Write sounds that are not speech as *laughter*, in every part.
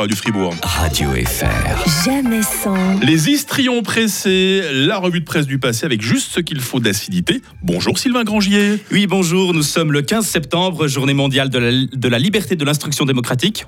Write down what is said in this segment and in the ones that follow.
Pas du Fribourg. Radio FR. Jamais sans. Les histrions pressés, la revue de presse du passé avec juste ce qu'il faut d'acidité. Bonjour Sylvain Grangier. Oui, bonjour, nous sommes le 15 septembre, journée mondiale de la, de la liberté de l'instruction démocratique.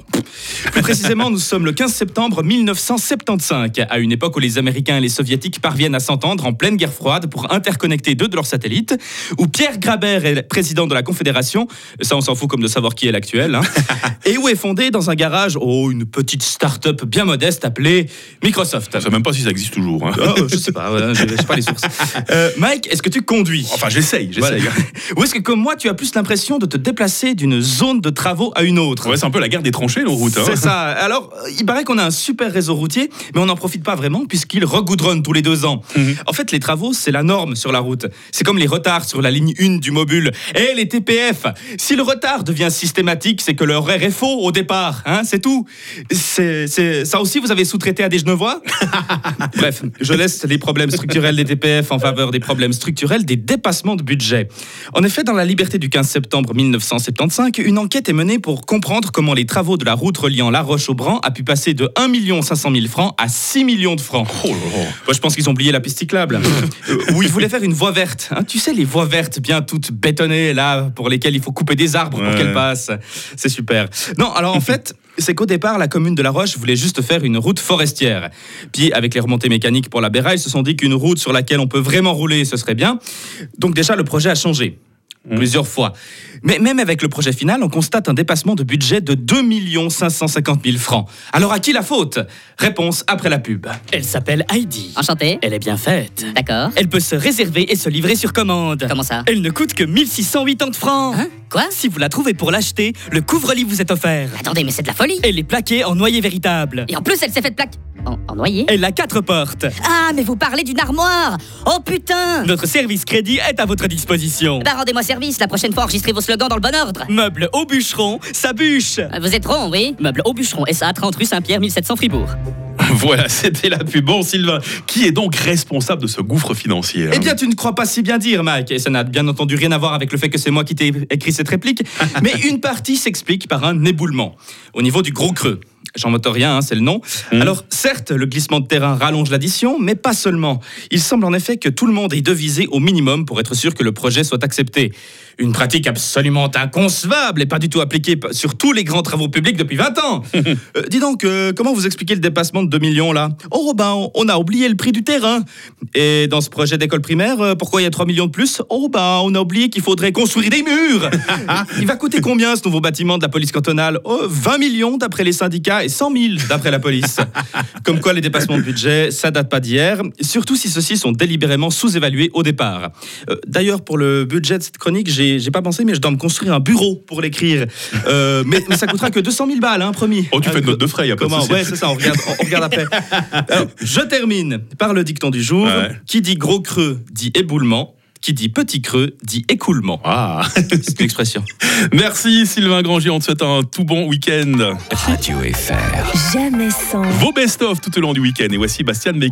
Plus précisément, nous sommes le 15 septembre 1975, à une époque où les Américains et les Soviétiques parviennent à s'entendre en pleine guerre froide pour interconnecter deux de leurs satellites, où Pierre Grabert est président de la Confédération, ça on s'en fout comme de savoir qui est l'actuel, hein, *laughs* et où est fondé dans un garage, oh, une petite start-up bien modeste appelée Microsoft. Je sais même pas si ça existe toujours. hein. Oh, je sais pas, voilà, je pas les sources. *laughs* Euh, Mike, est-ce que tu conduis? Enfin, j'essaye, Voilà. j'essaye. Ou est-ce que comme moi, tu as plus l'impression de te déplacer d'une zone de travaux à une autre? Ouais, c'est un peu la guerre des tranchées, nos routes. hein. c'est ça. *laughs* Alors, il paraît qu'on a un super réseau routier, mais on n'en profite pas vraiment puisqu'il regoudronne tous les deux ans. Mhm. En fait, les travaux, c'est la norme sur la route. C'est comme les retards sur la ligne 1 du mobile. Et les TPF Si le retard devient systématique, c'est que l'horaire est faux au départ. Hein, c'est tout. C'est, c'est- Ça aussi, vous avez sous-traité à des Genevois? *laughs* Bref, je laisse les problèmes structurels des TPF en faveur des problèmes structurels des dépassements de budget. En effet, dans la Liberté du 15 septembre 1975, une enquête est menée pour comprendre comment les travaux de la route reliant La Roche au Bran a pu passer de 1 500 000 francs à 6 millions de francs. Oh là là. Moi, je pense qu'ils ont oublié la piste cyclable. Euh, où ils voulaient faire une voie verte. hein. tu sais, les voies vertes bien toutes bétonnées, là, pour lesquelles il faut couper des arbres pour Ouais. qu'elles passent. C'est super. Non, alors en fait, c'est qu'au départ, la commune de La Roche voulait juste faire une route forestière. Puis, avec les remontées mécaniques pour la Béra, ils se sont dit qu'une route sur laquelle on peut vraiment rouler, ce serait bien. Donc, déjà, le projet a changé. Plusieurs fois. Mais même avec le projet final, on constate un dépassement de budget de 2 550 000 francs. Alors à qui la faute? Réponse après la pub. Elle s'appelle Heidi. Enchanté. Elle est bien faite. D'accord. Elle peut se réserver et se livrer sur commande. Comment ça? Elle ne coûte que 1680 francs. Hein? Quoi? Si vous la trouvez pour l'acheter, le couvre-lit vous est offert. Attendez, mais c'est de la folie. Elle est plaquée en noyer véritable. Et en plus, elle s'est faite plaque. En, en noyer Elle a quatre portes. Ah, mais vous parlez d'une armoire Oh putain Notre service crédit est à votre disposition. Bah rendez-moi service, la prochaine fois enregistrez vos slogans dans le bon ordre. Meuble au bûcheron, sa bûche. Euh, Vous êtes rond, oui Meuble au bûcheron, SA 30 rue Saint-Pierre, 1700 Fribourg. *laughs* Voilà, c'était la pub. Bon, Sylvain, qui est donc responsable de ce gouffre financier hein Eh bien, tu ne crois pas si bien dire, Mike. Et ça n'a bien entendu rien à voir avec le fait que c'est moi qui t'ai écrit cette réplique. *laughs* Mais une partie s'explique par un éboulement au niveau du gros creux. Jean Motorien, hein, c'est le nom. Alors, certes, le glissement de terrain rallonge l'addition, mais pas seulement. Il semble en effet que tout le monde est devisé au minimum pour être sûr que le projet soit accepté. Une pratique absolument inconcevable et pas du tout appliquée sur tous les grands travaux publics depuis 20 ans. *laughs* Euh, dis donc, euh, comment vous expliquez le dépassement de 2 millions là? Oh ben, on a oublié le prix du terrain. Et dans ce projet d'école primaire, euh, pourquoi il y a 3 millions de plus Oh ben, on a oublié qu'il faudrait construire des murs. *laughs* il va coûter combien ce nouveau bâtiment de la police cantonale Oh, 20 millions d'après les syndicats et 100 000 d'après la police. *laughs* Comme quoi les dépassements de budget, ça date pas d'hier, surtout si ceux-ci sont délibérément sous-évalués au départ. Euh, D'ailleurs, pour le budget de cette chronique, j'ai pas pensé, mais je dois me construire un bureau pour l'écrire. Euh, mais, mais ça coûtera que 200 000 balles, hein, promis. Oh, tu fais une note de frais, y a pas de. Ouais, c'est ça, on regarde, on, on regarde après. *laughs* Alors, je termine par le dicton du jour. Ouais. Qui dit gros creux dit éboulement. Qui dit petit creux dit écoulement. Ah, C'est une expression. *laughs* merci Sylvain Grangier, on te souhaite un tout bon week-end. Radio FR. Jamais sans. Vos best-of tout au long du week-end. Et voici Bastien Beck.